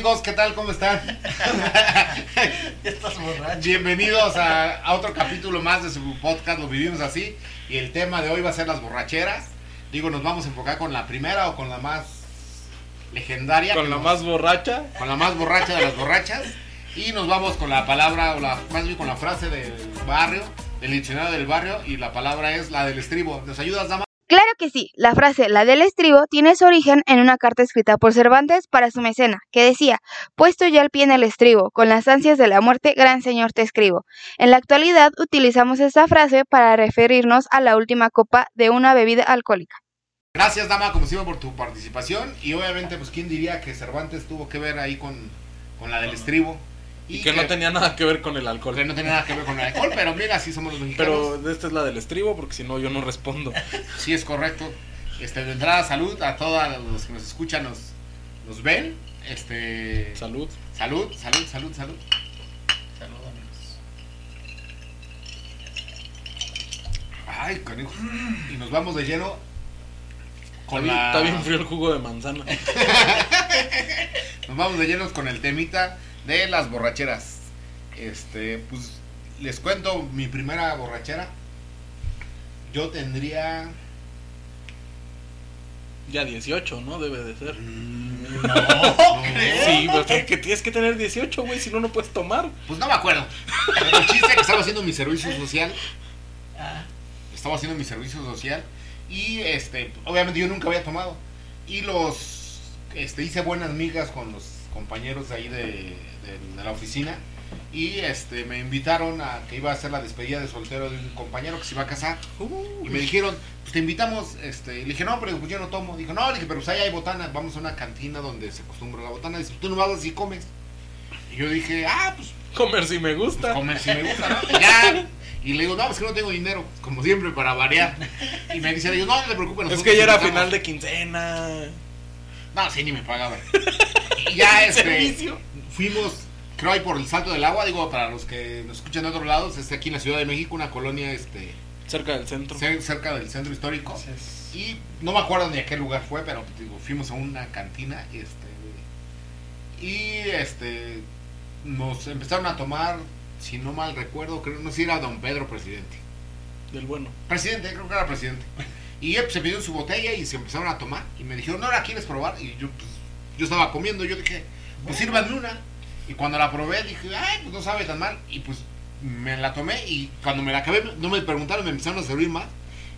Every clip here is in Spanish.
amigos? ¿Qué tal? ¿Cómo están? Estás borracho. Bienvenidos a, a otro capítulo más de su podcast, lo vivimos así. Y el tema de hoy va a ser las borracheras. Digo, nos vamos a enfocar con la primera o con la más legendaria. Con la nos- más borracha. con la más borracha de las borrachas. Y nos vamos con la palabra, o la, más bien con la frase del barrio, del diccionario del barrio. Y la palabra es la del estribo. ¿Nos ayudas, dama? Que sí, la frase la del estribo tiene su origen en una carta escrita por Cervantes para su mecena, que decía, puesto ya el pie en el estribo, con las ansias de la muerte, gran señor te escribo. En la actualidad utilizamos esta frase para referirnos a la última copa de una bebida alcohólica. Gracias, dama, como siempre, por tu participación. Y obviamente, pues, ¿quién diría que Cervantes tuvo que ver ahí con, con la del estribo? Y que no tenía nada que ver con el que alcohol. no tenía nada que ver con el alcohol, pero mira, así somos los mexicanos. Pero esta es la del estribo, porque si no, yo no respondo. Sí, es correcto. Este, de entrada, salud a todos los que nos escuchan, nos, nos ven. Este, Salud. salud, salud, salud, salud. Saludos, amigos. Ay, canijo. Y nos vamos de lleno con Está bien, la... está bien frío el jugo de manzana. Nos vamos de llenos con el temita de las borracheras. Este, pues les cuento mi primera borrachera. Yo tendría. Ya 18, ¿no? Debe de ser. mm, No, ¿crees? Sí, pues que, que tienes que tener 18, güey, si no, no puedes tomar. Pues no me acuerdo. Pero el chiste es que estaba haciendo mi servicio social. Ah, Estaba haciendo mi servicio social. Y este, obviamente yo nunca había tomado. Y los. Este, hice buenas migas con los compañeros de ahí de, de- de la oficina. Y este, me invitaron a que iba a hacer la despedida de soltero de un compañero que se iba a casar. Y me dijeron, pues te invitamos, este, y le dije, no, pero pues yo no tomo. Dijo, no, le dije, pero pues ahí hay botana, vamos a una cantina donde se acostumbra la botana. Dice, tú no vas y comes. Y yo dije, ah, pues, Comer si me gusta. comer si me gusta, ¿no? Y ya. Y le digo, no, es que no tengo dinero, como siempre, para variar. Y me dice, le digo, no, no te preocupes. Es que ya era invitamos". final de quincena. No, sí, ni me pagaban. Y ya, este, Servicio. fuimos, creo ahí por el Salto del Agua, digo, para los que nos escuchan de otros lados, es aquí en la Ciudad de México, una colonia, este, Cerca del centro. cer- cerca del centro histórico. entonces, Y no me acuerdo ni a qué lugar fue, pero digo, fuimos a una cantina este, y este nos empezaron a tomar, si no mal recuerdo, creo no sé si era Don Pedro presidente. Del bueno. Presidente, creo que era presidente. Y él, pues, se pidió su botella y se empezaron a tomar y me dijeron, "No la quieres probar?" Y yo pues, yo estaba comiendo, yo dije, "Pues sírvanme una." Y cuando la probé dije, "Ay, pues no sabe tan mal." Y pues me la tomé y cuando me la acabé no me preguntaron, me empezaron a servir más.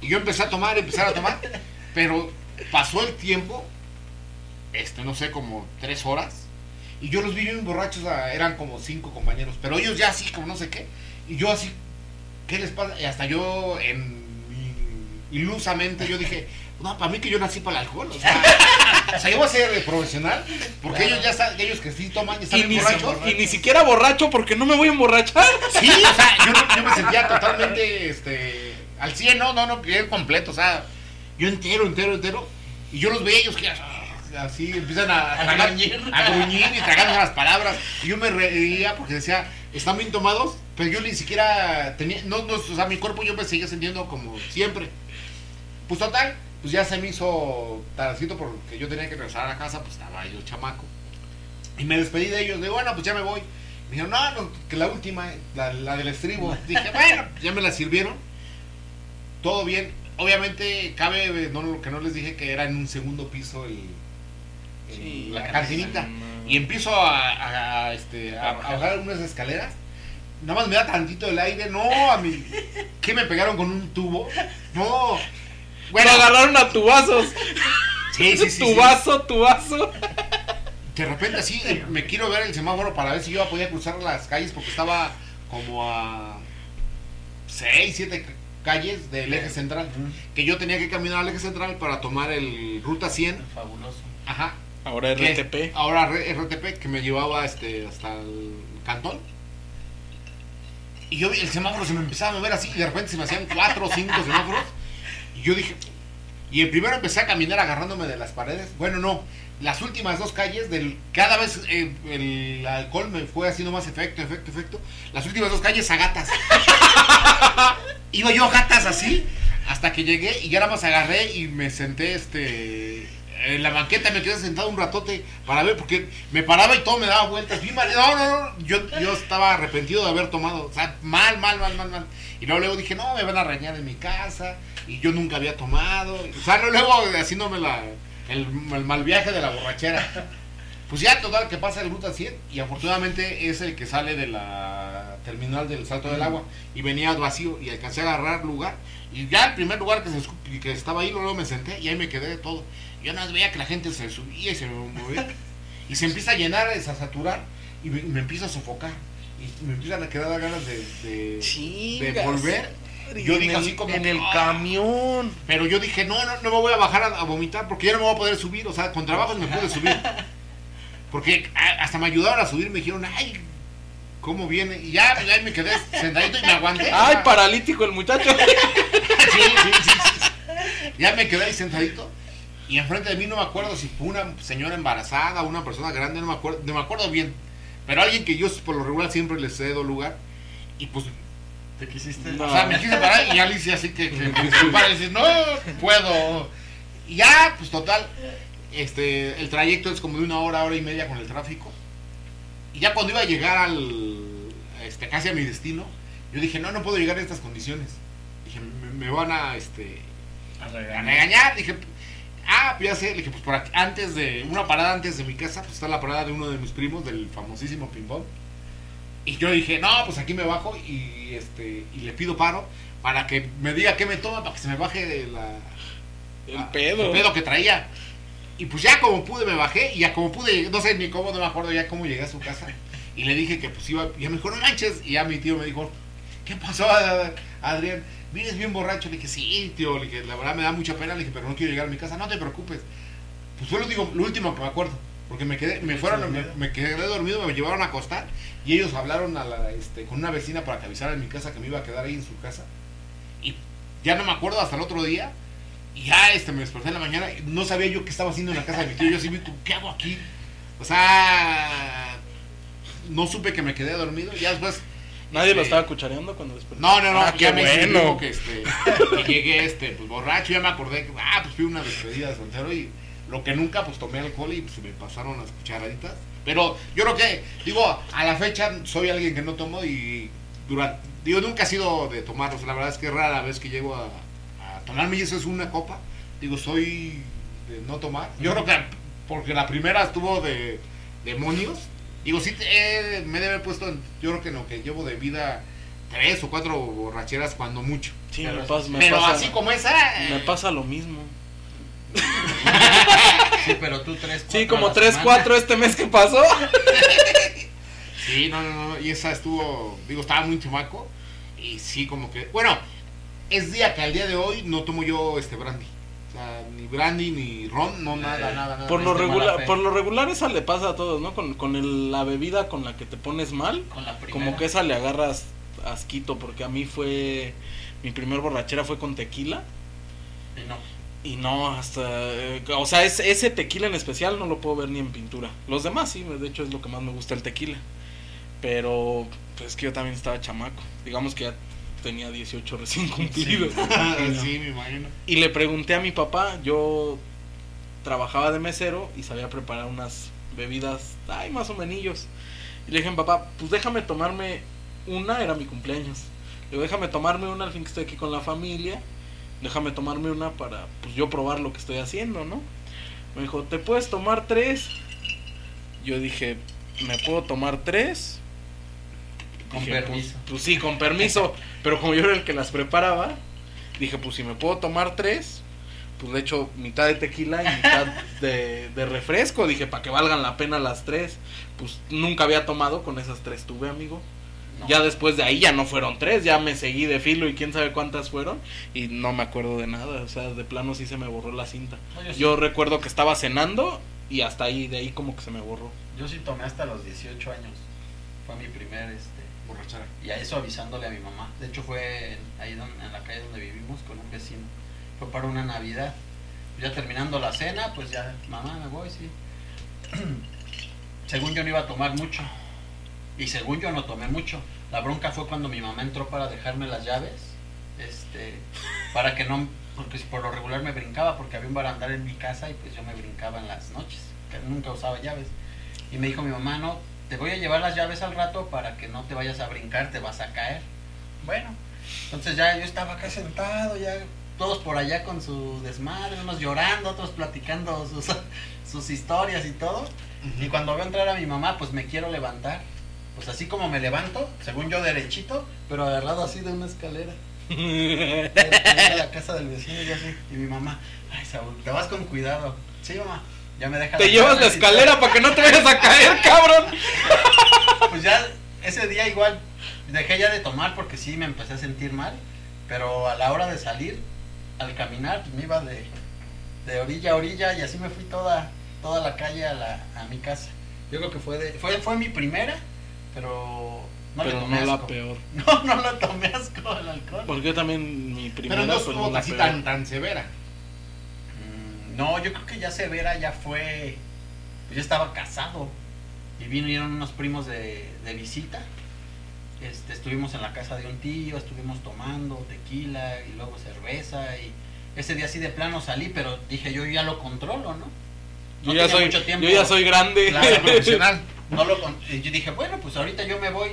Y yo empecé a tomar, empezar a tomar, pero pasó el tiempo, este, no sé, como tres horas, y yo los vi bien borrachos, eran como cinco compañeros, pero ellos ya así, como no sé qué, y yo así, ¿qué les pasa? Y hasta yo, en ilusamente, yo dije, no, para mí que yo nací para el alcohol, o sea, o sea, yo voy a ser eh, profesional, porque ellos ya están, ellos que sí toman, ya están Y borrachos. y ni siquiera borracho porque no me voy a emborrachar. Sí, o sea, yo, no- yo me sentía totalmente, este, al 100, no, no, no, bien completo, o sea, yo entero, entero, entero, y yo los veía ellos que ah, así empiezan a, A tragar- gruñir. a gruñir y tragando las palabras, y yo me reía porque decía, están bien tomados, pero yo ni siquiera tenía, no, no, o sea, mi cuerpo yo me seguía sintiendo como siempre. Pues total, pues ya se me hizo tardecito porque yo tenía que regresar a la casa, pues estaba yo chamaco. Y me despedí de ellos, de bueno, pues ya me voy. Me dijeron, no, no, que la última, la, la del estribo. Dije, bueno, ya me la sirvieron. Todo bien. Obviamente, cabe, eh, no, lo que no les dije que era en un segundo piso el, el- Sí, la la cantinita. Y empiezo a, a- a, este, a, a bajar unas escaleras. Nada más me da tantito el aire. No, a mí. ¿Qué me pegaron con un tubo? No. Bueno, agarraron a tubazos. sí, sí, sí, sí. tubazo, tubazo. De repente así eh, me quiero ver el semáforo para ver si yo podía cruzar las calles porque estaba como a 6, 7 calles del eje central. Que yo tenía que caminar al eje central para tomar el ruta 100. fabuloso. Ajá. Ahora que- RTP. Ahora R- RTP que me llevaba este hasta el cantón. Y yo vi el semáforo se me empezaba a mover así y de repente se me hacían 4 o 5 semáforos. Y yo dije, y el primero empecé a caminar agarrándome de las paredes. Bueno, no, las últimas dos calles, del cada vez eh, el alcohol me fue haciendo más efecto, efecto, efecto. Las últimas dos calles a gatas. Iba yo a gatas así hasta que llegué y ya nada más agarré y me senté este en la banqueta me quedé sentado un ratote para ver, porque me paraba y todo me daba vueltas. No, no, no, yo, yo estaba arrepentido de haber tomado, o sea, mal, mal, mal, mal, mal. Y luego, luego dije, no, me van a reñar en mi casa, y yo nunca había tomado. O sea, luego haciéndome la, el, el mal viaje de la borrachera. Pues ya total que pasa el Ruta 100 y afortunadamente es el que sale de la terminal del Salto del Agua y venía vacío y alcancé a agarrar lugar y ya el primer lugar que, se, que estaba ahí luego me senté y ahí me quedé de todo. Yo nada más veía que la gente se subía y se movía y se empieza a llenar, a saturar y me, me empieza a sofocar y me empiezan a quedar ganas de, de, volver. Yo dije el- así como En el camión. Pero yo dije, no, no, no me voy a bajar a, a vomitar porque ya no me voy a poder subir. O sea, con trabajos me pude subir. Porque hasta me ayudaron a subir, me dijeron, ay, ¿cómo viene? Y ya, ya me quedé sentadito y me aguanté. Ay, paralítico el muchacho. Sí, sí, sí, sí. Ya me quedé ahí sentadito. Y enfrente de mí no me acuerdo si fue una señora embarazada o una persona grande, no me acuerdo, no me acuerdo bien. Pero alguien que yo por lo regular siempre les cedo lugar. Y pues, ¿Te quisiste? No. o sea, me quise parar y hice así que, que, para y dice, no puedo. Y ya, pues total, este, el trayecto es como de una hora, hora y media con el tráfico. Y ya cuando iba a llegar al, este, casi a mi destino, yo dije, no, no puedo llegar en estas condiciones. Dije, me, me van a, este, A a regañar. Dije, ah, pues ya sé. Dije, pues por aquí, antes de, una parada antes de mi casa, pues está la parada de uno de mis primos, del famosísimo Ping Pong. Y yo dije, no, pues aquí me bajo y, este, y le pido paro para que me diga qué me toma, para que se me baje de la, El pedo. el pedo que traía. Y pues ya como pude me bajé y ya como pude, no sé ni cómo, no me acuerdo ya cómo llegué a su casa. Y le dije que pues iba, y me dijo, no manches. Y ya mi tío me dijo, ¿qué pasó Adrián? ¿Vienes bien borracho? Le dije, sí, tío, le dije, la verdad me da mucha pena, le dije, pero no quiero llegar a mi casa, no te preocupes. Pues fue lo, digo, lo último que me acuerdo. Porque me quedé, me fueron, me, me quedé dormido, me llevaron a acostar y ellos hablaron a la, este, con una vecina para que avisara en mi casa que me iba a quedar ahí en su casa. Y ya no me acuerdo hasta el otro día. Y ya este, me desperté en la mañana y no sabía yo qué estaba haciendo en la casa de mi tío. Yo así vi, ¿qué hago aquí? O sea, no supe que me quedé dormido. Ya después. Nadie lo este, estaba cuchareando cuando despertó. No, no, no. Ah, ya qué me bueno. que, este, que llegué este, pues, borracho. Ya me acordé que, ah, pues fui una despedida de soltero y lo que nunca, pues tomé alcohol y pues, se me pasaron las cucharaditas. Pero yo creo que, digo, a la fecha soy alguien que no tomo y durante, digo, nunca he sido de tomar. O sea, la verdad es que rara vez que llego a, a tomarme y eso es una copa. Digo, soy de no tomar. Yo creo que porque la primera estuvo de demonios. Digo, sí, eh, me debe haber puesto, yo creo que en lo que llevo de vida, tres o cuatro borracheras cuando mucho. Sí, Pero- me pasa, me Pero pasa- así como esa... Me eh, pasa lo mismo. Sí, pero tú tres, Sí, cuatro a como 3, semana. 4 este mes que pasó. Sí, no, no, no, y esa estuvo, digo, estaba muy chamaco y sí, como que, bueno, es día que al día de hoy no tomo yo este brandy. O sea, ni brandy, ni ron, no, nada, Eh, nada, nada. Por lo, regular, por lo regular esa le pasa a todos, ¿no? Con, con el- la bebida con la que te pones mal, Con la primera. como que esa le agarras asquito, porque a mí fue, mi primer borrachera fue con tequila, Y no. Y no, hasta, eh, o sea, es- ese tequila en especial no lo puedo ver ni en pintura. Los demás sí, de hecho es lo que más me gusta el tequila, pero pues es que yo también estaba chamaco, digamos que ya tenía 18 recién cumplidos. sí, me imagino. Y le pregunté a mi papá, yo trabajaba de mesero y sabía preparar unas bebidas, ay, más o menos. Y le dije, papá, pues déjame tomarme una, era mi cumpleaños. Le digo, déjame tomarme una al fin que estoy aquí con la familia. Déjame tomarme una para, pues yo probar lo que estoy haciendo, ¿no? Me dijo, ¿te puedes tomar tres? Yo dije, ¿me puedo tomar tres? Con Dije, pues- permiso. Pues, sí, con permiso. pero como yo era el que las preparaba, dije, pues si me puedo tomar tres, pues le echo mitad de tequila y mitad de, de refresco. Dije, para que valgan la pena las tres. Pues nunca había tomado, con esas tres tuve, amigo. No. Ya después de ahí ya no fueron tres, ya me seguí de filo y quién sabe cuántas fueron. Y no me acuerdo de nada, o sea, de plano sí se me borró la cinta. No, yo, sí, Yo recuerdo que estaba cenando y hasta ahí, de ahí como que se me borró. yo sí tomé hasta los 18 años. Fue mi primer, este... Borrachera. Y a eso avisándole a mi mamá. De hecho fue en- ahí don- en la calle donde vivimos con un vecino. Fue para una Navidad. Ya terminando la cena, pues ya, mamá, me voy, sí. según yo no iba a tomar mucho. Y según yo no tomé mucho. La bronca fue cuando mi mamá entró para dejarme las llaves. Este, para que no, porque por lo regular me brincaba, porque había un barandal en mi casa y pues yo me brincaba en las noches, que nunca usaba llaves. Y me dijo mi mamá, no, te voy a llevar las llaves al rato para que no te vayas a brincar, te vas a caer. Bueno, entonces ya yo estaba acá sentado, ya todos por allá con su desmadre, unos llorando, otros platicando sus, sus historias y todo. Y cuando veo entrar a mi mamá, pues me quiero levantar. Pues así como me levanto, según yo derechito, pero agarrado así de una escalera. De la casa del vecino y así. Y mi mamá, ay Saúl, te vas con cuidado. Sí, mamá, ya me deja. Te llevas la escalera para que no te vayas a caer, cabrón. Pues ya ese día igual dejé ya de tomar porque sí me empecé a sentir mal. Pero a la hora de salir, al caminar, pues me iba de, de orilla a orilla y así me fui toda, toda la calle a, la, a mi casa. Yo creo que fue, de, fue, fue mi primera, pero no le Pero tomé no la peor. No, no le tomé asco al alcohol. Porque yo también mi primera Pero no estuvo la así peor. tan, tan severa. Mm, No, yo creo que ya Severa ya fue. Pues yo estaba casado. Y vinieron unos primos de, de visita. Este, estuvimos en la casa de un tío, estuvimos tomando tequila y luego cerveza. Y ese día sí de plano salí, pero dije yo ya lo controlo, ¿no? Yo No ya tenía soy, mucho tiempo. yo ya soy grande. Claro, Profesional. No lo yo dije, bueno, pues ahorita yo me voy.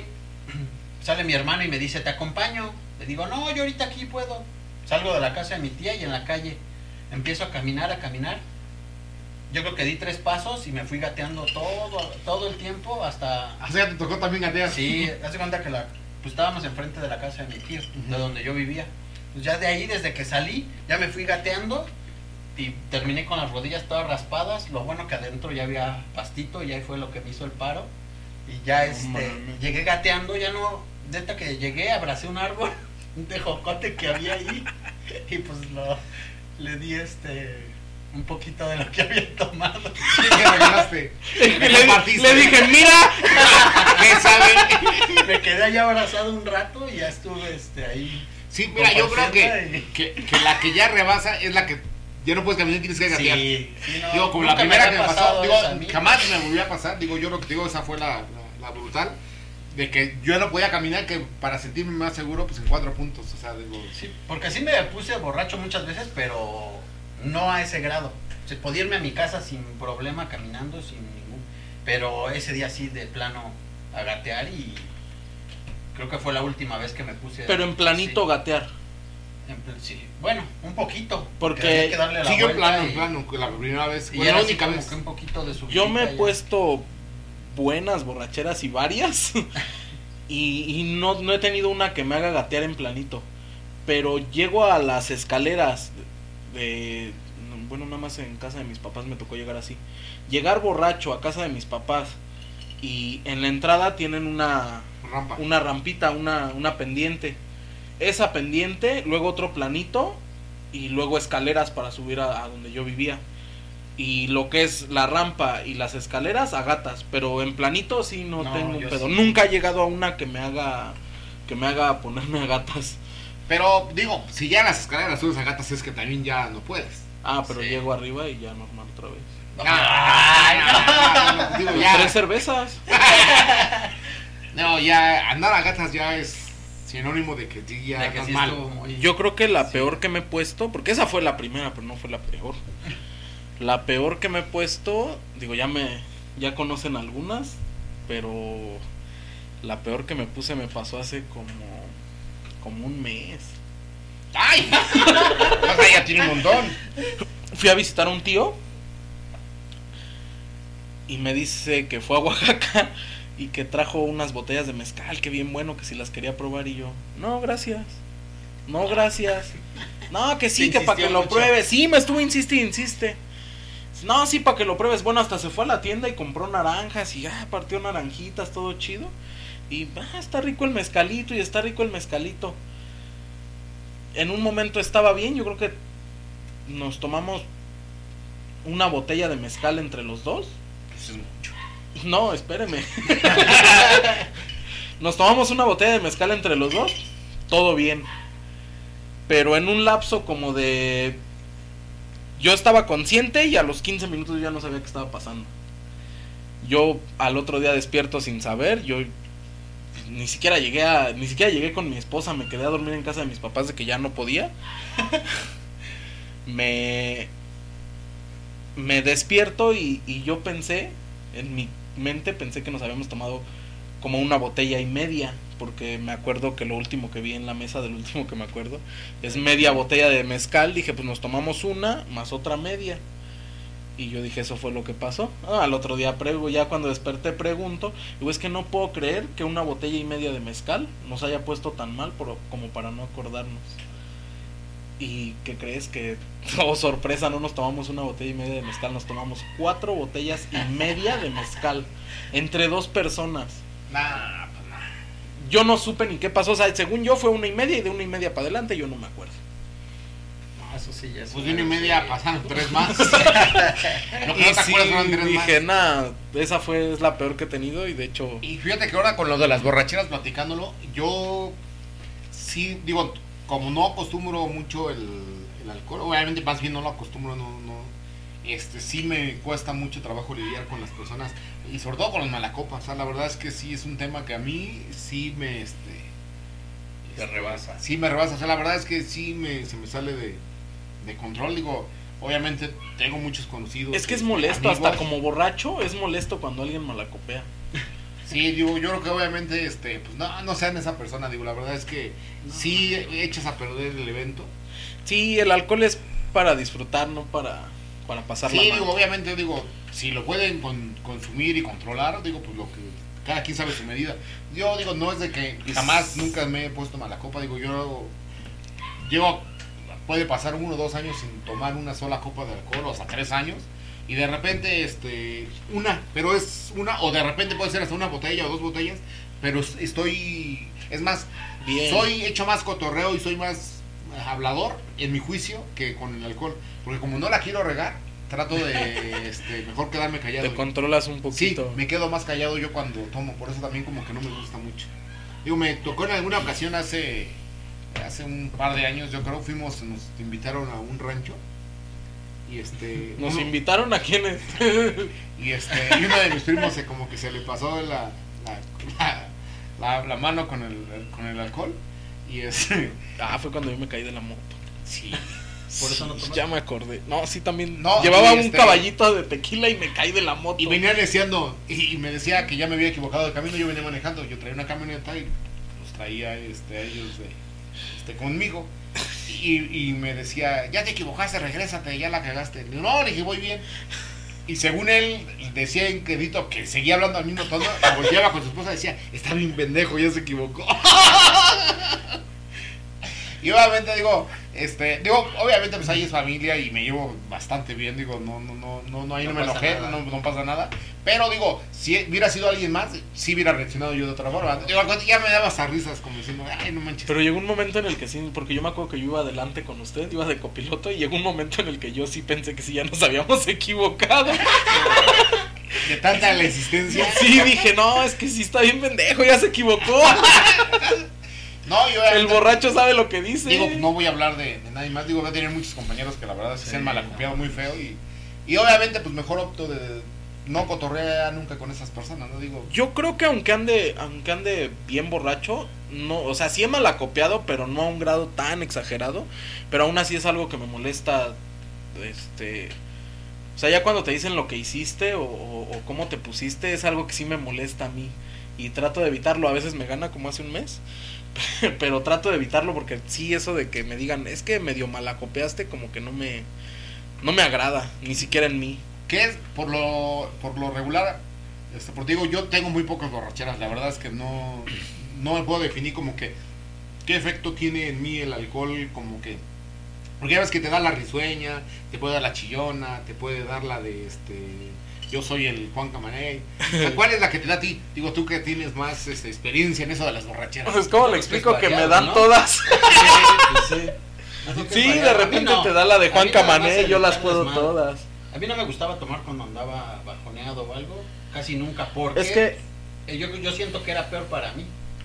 Sale mi hermano y me dice, ¿te acompaño? Le digo, no, yo ahorita aquí puedo. Salgo de la casa de mi tía y en la calle empiezo a caminar, a caminar. Yo creo que di tres pasos y me fui gateando todo, todo el tiempo hasta... Así ya te tocó también gatear. Sí, hace cuenta que la, pues estábamos enfrente de la casa de mi tío, de donde yo vivía. Pues ya de ahí, desde que salí, ya me fui gateando y terminé con las rodillas todas raspadas. Lo bueno que adentro ya había pastito y ahí fue lo que me hizo el paro. Y ya este, llegué gateando, ya no, neta que llegué, abracé un árbol, un tejocote que había ahí y pues lo, le di este, un poquito de lo que había tomado. Sí, que Me le dije, mira, ¿Qué sabe? Me quedé allá abrazado un rato y ya estuve este, ahí. Sí, mira, yo creo y- que, que la que ya rebasa es la que ya no puedes caminar, tienes que gatear. Sí, sí, no, Digo, como la primera que me pasó, digo, jamás me volvió a pasar. Digo, yo lo que te digo, esa fue la, la, la brutal. De que yo no podía caminar, que para sentirme más seguro, pues en cuatro puntos. O sea, digo, Sí, porque sí me puse borracho muchas veces, pero no a ese grado. Se podía irme a mi casa sin problema, caminando, sin ningún. Pero ese día sí, de plano, a gatear y creo que fue la última vez que me puse. pero en planito sí, gatear. Sí. Bueno, un poquito. Porque había que darle la sí, yo en plano, en plano, que la primera vez. Y era única vez. que un poquito de Yo me he puesto buenas borracheras y varias. y y no, no he tenido una que me haga gatear en planito. Pero llego a las escaleras de... Bueno, nada más en casa de mis papás me tocó llegar así. Llegar borracho a casa de mis papás y en la entrada tienen una, Rampa. una rampita, una, una pendiente. Esa pendiente, luego otro planito y luego escaleras para subir a, a donde yo vivía. Y lo que es la rampa y las escaleras a gatas, pero en planito sí no, No, tengo un pedo. sí. Nunca he llegado a una que me haga que me haga ponerme a gatas. Pero digo, si ya en las escaleras subes a gatas es que también ya no puedes. Ah, pero Sí. llego arriba y ya normal otra vez. Ay, no, no, digo, ya, Tres cervezas. no, ya andar a gatas ya es sinónimo de que sí, ya De que sí mal. muy- Yo creo que la Sí. peor que me he puesto, porque esa fue la primera, pero no fue la peor. La peor que me he puesto, digo, ya me ya conocen algunas, pero la peor que me puse me pasó hace como como un mes. ¡Ay! O sea, ya tiene un montón. Fui a visitar a un tío y me dice que fue a Oaxaca y que trajo unas botellas de mezcal, que bien bueno, que si las quería probar y yo, no, gracias. No, gracias. No, que sí, que para que lo pruebes. Sí, me estuvo insiste y insiste. No, sí, para que lo pruebes. Bueno, hasta se fue a la tienda y compró naranjas y ah, partió naranjitas, todo chido. Y ah, está rico el mezcalito y está rico el mezcalito. En un momento estaba bien, yo creo que nos tomamos una botella de mezcal entre los dos. Mucho. No, espéreme. Nos tomamos una botella de mezcal entre los dos. Todo bien. Pero en un lapso como de... Yo estaba consciente y a los 15 minutos yo ya no sabía qué estaba pasando. Yo al otro día despierto sin saber. Yo ni siquiera llegué a ni siquiera llegué con mi esposa, me quedé a dormir en casa de mis papás de que ya no podía. me me despierto y, y yo pensé en mi mente pensé que nos habíamos tomado como una botella y media, porque me acuerdo que lo último que vi en la mesa, del último que me acuerdo, es media botella de mezcal. Dije, pues nos tomamos una más otra media. Y yo dije, eso fue lo que pasó. Ah, al otro día, prego, ya cuando desperté, pregunto. Digo, es que no puedo creer que una botella y media de mezcal nos haya puesto tan mal por, como para no acordarnos. ¿Y qué crees que, oh sorpresa, no nos tomamos una botella y media de mezcal, nos tomamos cuatro botellas y media de mezcal entre dos personas. Nah, pues nah. Yo no supe ni qué pasó, o sea, según yo fue una y media y de una y media para adelante yo no me acuerdo. No, eso sí ya es Pues de una y media pasaron tres más. No te sí, acuerdas tres dije, más. nada, esa fue es la peor que he tenido y de hecho... Y fíjate que ahora con lo de las borracheras platicándolo, yo sí, digo, como no acostumbro mucho el, el alcohol, obviamente más bien no lo acostumbro, no, no, este, sí me cuesta mucho trabajo lidiar con las personas y sobre todo con los malacopas, o sea, la verdad es que sí es un tema que a mí sí me, este, Te rebasa. sí me rebasa, o sea, la verdad es que sí me, se me sale de, de control, digo, obviamente tengo muchos conocidos. Es que es este, molesto, hasta como borracho es molesto cuando alguien malacopea. Sí, digo, yo creo que obviamente, este, pues no, no sean esa persona, digo, la verdad es que sí echas a perder el evento. Sí, el alcohol es para disfrutar, no para, para pasarla Sí, mal. digo, obviamente, digo, si lo pueden con- consumir y controlar, digo, pues lo que cada quien sabe su medida. Yo digo, no es de que jamás, nunca me he puesto mala copa, digo, yo llevo, puede pasar uno o dos años sin tomar una sola copa de alcohol, o hasta tres años, y de repente, este, una, pero es una, o de repente puede ser hasta una botella o dos botellas, pero es- estoy, es más, Bien. soy hecho más cotorreo y soy más hablador en mi juicio que con el alcohol, porque como no la quiero regar, trato de este, mejor quedarme callado. Te controlas un Sí, poquito. me quedo más callado yo cuando tomo, por eso también como que no me gusta mucho. Digo, me tocó en alguna ocasión hace hace un par de años, yo creo, fuimos, nos invitaron a un rancho y este Nos uno- invitaron a quienes. y este y uno de mis primos se como que se le pasó la la, la, la- la mano con el con el alcohol y este ah, fue cuando yo me caí de la moto. sí Por eso no. Ya me acordé. No, sí, también. No, Llevaba un este- caballito de tequila y me caí de la moto. Y venía deseando, y, y me decía que ya me había equivocado de camino, yo venía manejando, yo traía una camioneta y los traía este, a ellos de, este, conmigo. Y, me decía, ya te equivocaste, regrésate, ya la cagaste. No, le dije, voy bien. Y según él, decía en crédito que seguía hablando al mismo tono, la volteaba con su esposa y decía, está bien pendejo, ya se equivocó. Y obviamente digo, este, digo, obviamente pues ahí es familia y me llevo bastante bien, digo, no, no, no, no, no ahí no, me enojé, no, no pasa nada. Pero digo, si hubiera sido alguien más, sí hubiera reaccionado yo de otra forma. Digo, ya me daba hasta risas como diciendo, ay, no manches. Pero llegó un momento en el que sí, porque yo me acuerdo que yo iba adelante con usted, iba de copiloto, y llegó un momento en el que yo sí pensé que sí ya nos habíamos equivocado. de tanta la existencia. Sí, dije, no, es que sí está bien pendejo, ya se equivocó. No, yo El borracho sabe lo que dice. Digo, no voy a hablar de, de nadie más. Digo, voy a tener muchos compañeros que la verdad sí, se han malacopiado muy feo. Y, y obviamente, pues mejor opto de no cotorrear nunca con esas personas, ¿no? Digo, Yo creo que aunque ande, aunque ande bien borracho, no, o sea, sí he malacopiado, pero no a un grado tan exagerado. Pero aún así es algo que me molesta. Este. O sea, ya cuando te dicen lo que hiciste o, o- o cómo te pusiste, es algo que sí me molesta a mí. Y trato de evitarlo. A veces me gana como hace un mes. Pero trato de evitarlo porque sí, eso de que me digan, es que medio malacopiaste, como que no me. No me agrada, ni siquiera en mí. que es por lo, por lo regular, este, porque digo, yo tengo muy pocas borracheras, la verdad es que no, no me puedo definir como que qué efecto tiene en mí el alcohol, como que, porque ya ves que te da la risueña, te puede dar la chillona, te puede dar la de este, yo soy el Juan Camaney, O sea, ¿cuál es la que te da a ti? Digo, tú que tienes más este, experiencia en eso de las borracheras. Pues, ¿cómo le explico que me dan ¿no? todas? Sí, pues de repente no. te da la de Juan el yo las puedo todas. A mí no me gustaba tomar cuando andaba bajoneado o algo, casi nunca, porque Es que eh, yo, yo siento que era peor para mí.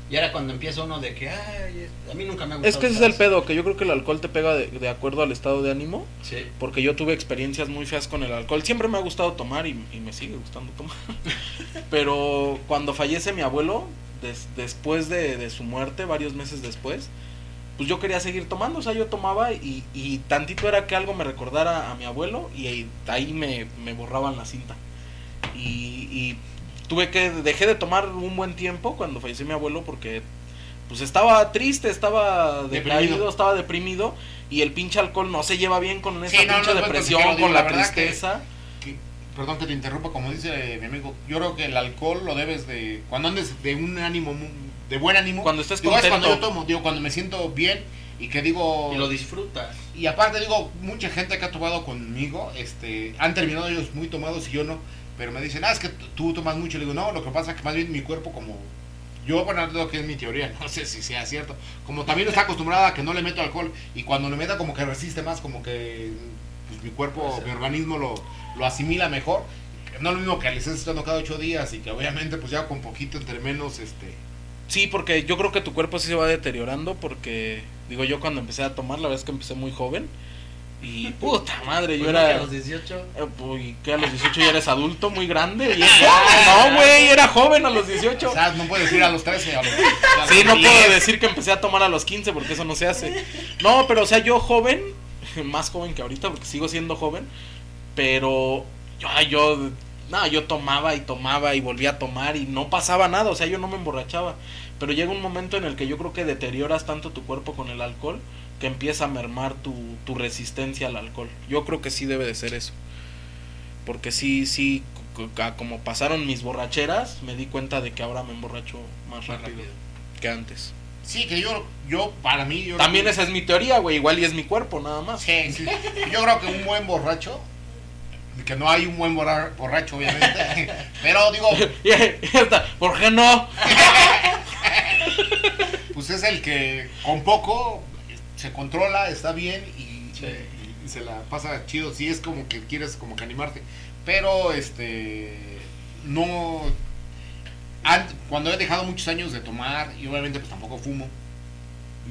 Y era cuando empieza uno de que, ay, a mí nunca me ha gustado. es que ese es el pedo, que yo creo que el alcohol te pega de, de acuerdo al estado de ánimo, Sí. porque yo tuve experiencias muy feas con el alcohol. Siempre me ha gustado tomar y, y me sigue gustando tomar. Pero cuando fallece mi abuelo, des- después de, de su muerte, varios meses después, pues yo quería seguir tomando, o sea, yo tomaba y, y tantito era que algo me recordara a mi abuelo y ahí, ahí me, me borraban la cinta. Y, y tuve que, dejé de tomar un buen tiempo cuando falleció mi abuelo porque pues estaba triste, estaba decaído, Deprimido. estaba deprimido y el pinche alcohol no se lleva bien con esa Sí, pinche no depresión, digo, con la la, verdad que- tristeza. que- perdón que te interrumpa, como dice mi amigo, yo creo que el alcohol lo debes de, cuando andes de un ánimo, mu- de buen ánimo, Cuando estés digo, es cuando yo contento. tomo, digo, cuando me siento bien y que digo, Y lo disfrutas. y aparte digo, mucha gente que ha tomado conmigo, este, han terminado ellos muy tomados y yo no, pero me dicen, ah, es que tú tomas mucho, le digo, no, lo que pasa es que más bien mi cuerpo como, yo, bueno, lo que es mi teoría, no sé si sea cierto, como también está acostumbrada a que no le meto alcohol y cuando le meta como que resiste más, como que pues, mi cuerpo, mi organismo lo, lo asimila mejor, no lo mismo que le estés echando cada ocho días y que obviamente pues ya con poquito entre menos, este, Sí, porque yo creo que tu cuerpo sí se va deteriorando porque, digo, yo cuando empecé a tomar, la verdad es que empecé muy joven y puta madre, yo Pues no, que era... a los 18. eh, pues, que a los 18 ya eres adulto, muy grande. No, güey, era joven a los 18. o sea, no puedes ir a los 13, a los, a los Sí, no 10. puedo decir que empecé a tomar a los 15 porque eso no se hace. No, pero o sea, yo joven, más joven que ahorita porque sigo siendo joven, pero yo, yo, nada, yo tomaba y tomaba y volvía a tomar y no pasaba nada, o sea, yo no me emborrachaba. Pero llega un momento en el que yo creo que deterioras tanto tu cuerpo con el alcohol que empieza a mermar tu, tu resistencia al alcohol. Yo creo que sí debe de ser eso. Porque sí, sí, como pasaron mis borracheras, me di cuenta de que ahora me emborracho más Más rápido rápido. que antes. Sí, que yo, yo, para mí, yo También esa es mi teoría, güey. Igual y es mi cuerpo, nada más. Sí, sí. Yo creo que un buen borracho, que no hay un buen borra- borracho, obviamente, pero digo. ¿Por qué no? pues es el que con poco se controla, está bien y, Sí. y se la pasa chido. Sí, es como que quieres como que animarte, pero este, no. an- Cuando he dejado muchos años de tomar y obviamente pues tampoco fumo.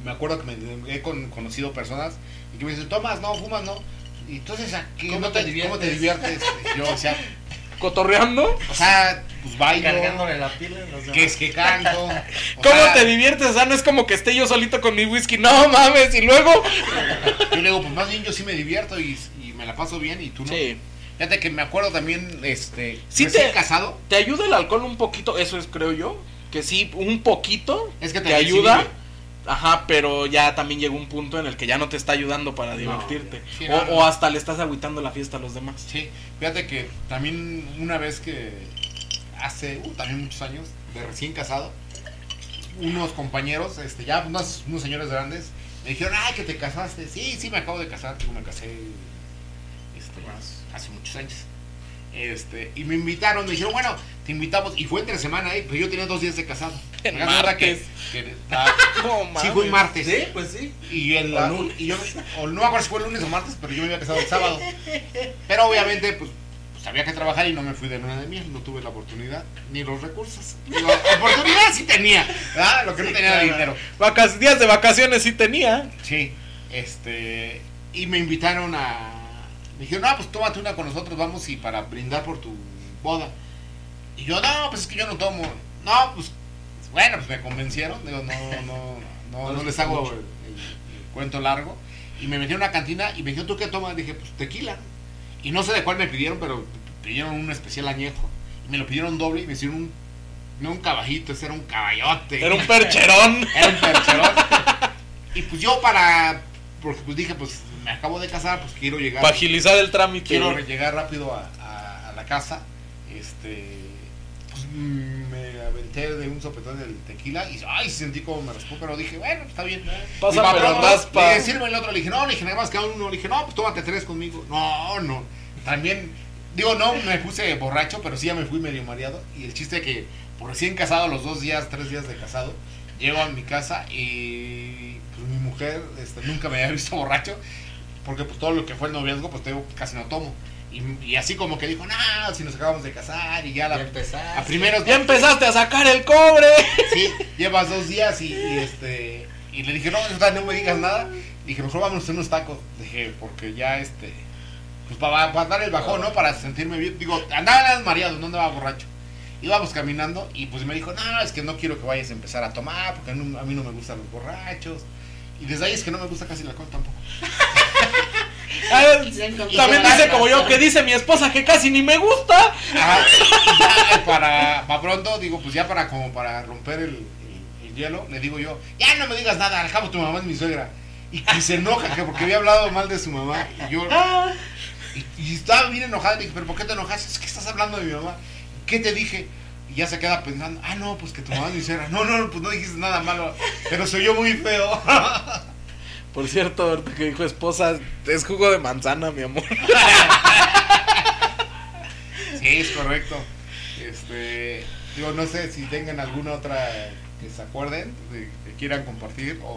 Me acuerdo que me, he con- conocido personas y que me dicen, tomas, no, fumas, no. Y entonces, ¿a qué- ¿Cómo no te ¿cómo te diviertes? diviertes? Yo, o sea, ¿Cotorreando? o sea, pues bailo, Cargándole la pila. los que es que canto. o ¿Cómo sea, te diviertes? O sea, no es como que esté yo solito con mi whisky. No mames. Y luego. Yo le digo, pues más bien yo sí me divierto y, y me la paso bien y tú no. Sí. Fíjate que me acuerdo también, este, Sí te- casado, ¿Te ayuda el alcohol un poquito? Eso es, creo yo. Que sí, un poquito. es que te, te ayuda. Ajá, pero ya también llega un punto en el que ya no te está ayudando para No, divertirte. o, no, no. o hasta le estás agüitando la fiesta a los demás. Sí, fíjate que también una vez que hace uh, también muchos años, de recién casado, unos compañeros, este, ya unos, unos señores grandes, me dijeron, ay, que te casaste. Sí, sí, me acabo de casar, digo, me casé este, hace muchos años. Este, y me invitaron, me dijeron, bueno, te invitamos, y fue entre semana, eh, pero yo tenía dos días de casado. En martes. Que, que- ah, No sí, fue martes. Sí, pues sí. Y, el, O lunes. y yo, o no me acuerdo si fue el lunes o martes, pero yo me había casado el sábado. Pero obviamente, pues, pues había que trabajar y no me fui de luna de miel, no tuve la oportunidad ni los recursos. Digo, oportunidad sí tenía, ¿verdad? Lo que no tenía era dinero. Días de vacaciones sí tenía. Sí, este, y me invitaron a, me dijeron, no, pues tómate una con nosotros, vamos y para brindar por tu boda. Y yo, no, pues es que yo no tomo. No, pues, bueno, pues me convencieron, digo, no, no, no, no les hago el, cuento largo. Y me metieron a una cantina y me dijeron, ¿tú qué tomas? Dije, pues tequila. Y no sé de cuál me pidieron, pero pidieron un especial añejo. Y me lo pidieron doble y me hicieron un, no un caballito, ese era un caballote. Era un percherón. Era un percherón. y pues yo para, porque pues dije, pues me acabo de casar, pues quiero llegar. Para agilizar el trámite. quiero llegar rápido a, a- a la casa. Este, pues mm, me aventé de un sopetón del tequila y ay, sentí como me pero dije, bueno, está bien. Pasa, papá, pero. Le dije, sirve el otro, le dije, no, le dije, nada más que a uno, le dije, no, pues tómate tres conmigo. No, no, también, digo, no me puse borracho, pero sí ya me fui medio mareado. Y el chiste que, por recién casado, los dos días, tres días de casado, llego a mi casa y pues mi mujer este, nunca me había visto borracho, porque pues todo lo que fue el noviazgo, pues te digo, casi no tomo. Y, y así como que dijo, no, si nos acabamos de casar y ya la, Ya empezaste. a primeros Ya empezaste a sacar el cobre. sí, llevas dos días y, y, este y le dije, no, no me digas nada. Dije, mejor vámonos a hacer unos tacos. Dije, porque ya este, pues para, para dar el bajón, ¿no? Para sentirme bien. Digo, andaba nada más mareado, no andaba borracho. íbamos caminando y pues me dijo, no, es que no quiero que vayas a empezar a tomar porque a mí, a mí no me gustan los borrachos. Y desde ahí es que no me gusta casi el alcohol tampoco. Ah, También dice como yo que dice mi esposa que casi ni me gusta. Ajá, y ya para, para pronto, digo, pues ya para como para romper el, el- el hielo, le digo yo, ya no me digas nada, al cabo tu mamá es mi suegra. Y que se enoja, que porque había hablado mal de su mamá. Y yo, y, y estaba bien enojada, le dije, pero ¿por qué te enojas? Es que estás hablando de mi mamá. ¿Qué te dije? Y ya se queda pensando, ah, no, pues que tu mamá es mi suegra. No, no, pues no dijiste nada malo, pero soy yo muy feo. Por cierto, ahorita que dijo esposa, es jugo de manzana, mi amor. Sí, es correcto. Este, digo, no sé si tengan alguna otra que se acuerden, de- que quieran compartir o,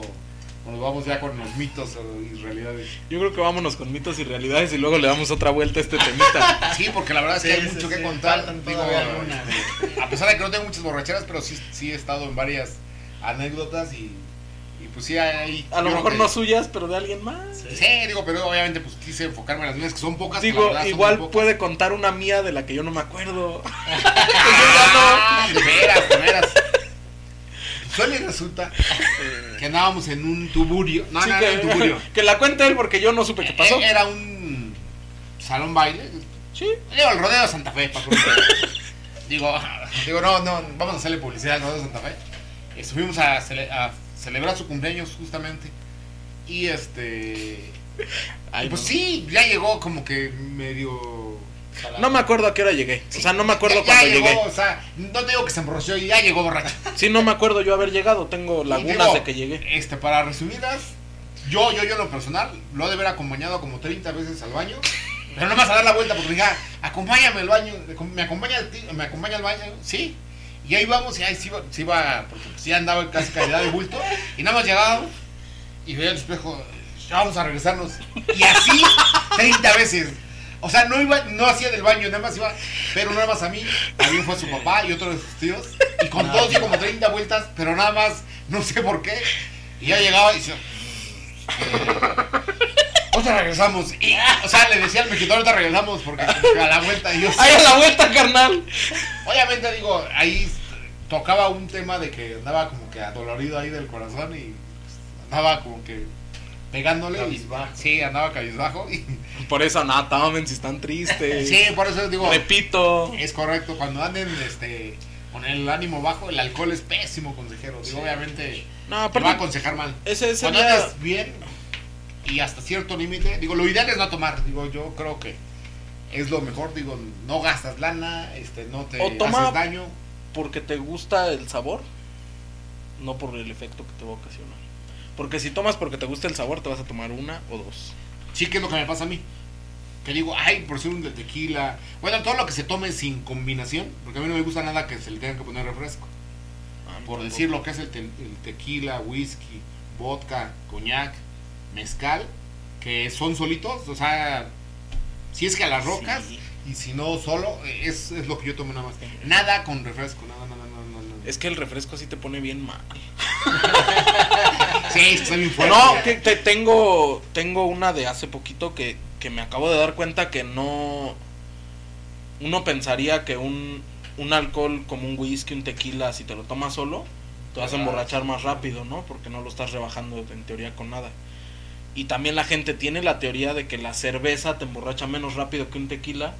o nos vamos ya con los mitos o- y realidades. Yo creo que vámonos con mitos y realidades y luego le damos otra vuelta a este temita. Sí, porque la verdad es que Sí, hay mucho sí, que contar. Digo, algunas. a pesar de que no tengo muchas borracheras, pero sí, sí he estado en varias anécdotas y, y pues sí hay... A lo yo mejor no que- suyas, pero de alguien más. Sí, digo, pero obviamente pues quise enfocarme en las mías, que son pocas. que la Digo, verdad igual pocas. puede contar una mía de la que yo no me acuerdo. Ah, de veras, de veras. Suele y resulta que andábamos en un tuburio. No, Sí, no, era un tuburio. que, que la cuente él porque yo no supe qué pasó. Eh, Era un salón baile. Sí. Digo, el rodeo de Santa Fe, para Digo, digo, no, no, vamos a hacerle publicidad al rodeo de Santa Fe. Estuvimos a celebrar su cumpleaños justamente. Y este. Ay, pues no. sí, ya llegó como que medio. No me acuerdo a qué hora llegué. O sea, no me acuerdo ya, ya cuando llegó, llegué. o sea, no te digo que se emborrachó y ya llegó borracho. Sí, no me acuerdo yo haber llegado. Tengo lagunas digo, de que llegué. Este, para resumidas, yo, yo, yo en lo personal, lo he de haber acompañado como 30 veces al baño. Pero no más a dar la vuelta porque dije, ah, acompáñame al baño, me acompaña, me acompaña al baño, sí. Y ahí vamos, y ahí sí iba, sí iba porque ya andaba casi calidad de bulto. Y nada más llegábamos y veía el espejo, ya vamos a regresarnos. Y así 30 veces. O sea, no iba, no hacía del baño, nada más iba, pero nada más a mí, también fue su papá y otro de sus tíos. Y con todos dio como 30 vueltas, pero nada más, no sé por qué. Y ya llegaba y decía, otra regresamos. Y, o sea, le decía al mexicano, ahorita regresamos porque a la vuelta. Y yo, ¡Ay, a la vuelta, carnal! obviamente digo, ahí tocaba un tema de que andaba como que adolorido ahí del corazón y pues, andaba como que pegándole. Y, Cabizbajo. sí, andaba cabizbajo. Y, Por eso, no, tomen si están tristes. sí, por eso digo, Repito. es correcto. Cuando anden este, con el ánimo bajo, el alcohol es pésimo consejero. Digo, obviamente No, te va a aconsejar mal. ese, ese Cuando día- andes bien y hasta cierto límite, digo, lo ideal es no tomar. Digo, yo creo que es lo mejor. Digo, no gastas lana, este, no te O toma- haces daño. porque te gusta el sabor, no por el efecto que te va a ocasionar. Porque si tomas porque te gusta el sabor, te vas a tomar una o dos. Sí, que es lo que me pasa a mí. Que digo, ay, por ser un de tequila. Bueno, todo lo que se tome sin combinación, porque a mí no me gusta nada que se le tenga que poner refresco. Ah, Por tampoco. decir lo que es el, te- el tequila, whisky, vodka, coñac, mezcal, que son solitos, o sea, si es que a las rocas, Sí. y si no solo, es, es lo que yo tomo nada más. Nada con refresco, nada, nada, nada, nada. nada. Es que el refresco sí te pone bien mal. Sí, está bien fuerte. No, que te, tengo, tengo una de hace poquito que, que me acabo de dar cuenta que no... Uno pensaría que un, un alcohol como un whisky, un tequila, si te lo tomas solo, te vas a emborrachar más rápido, ¿no? Porque no lo estás rebajando en teoría con nada. Y también la gente tiene la teoría de que la cerveza te emborracha menos rápido que un tequila.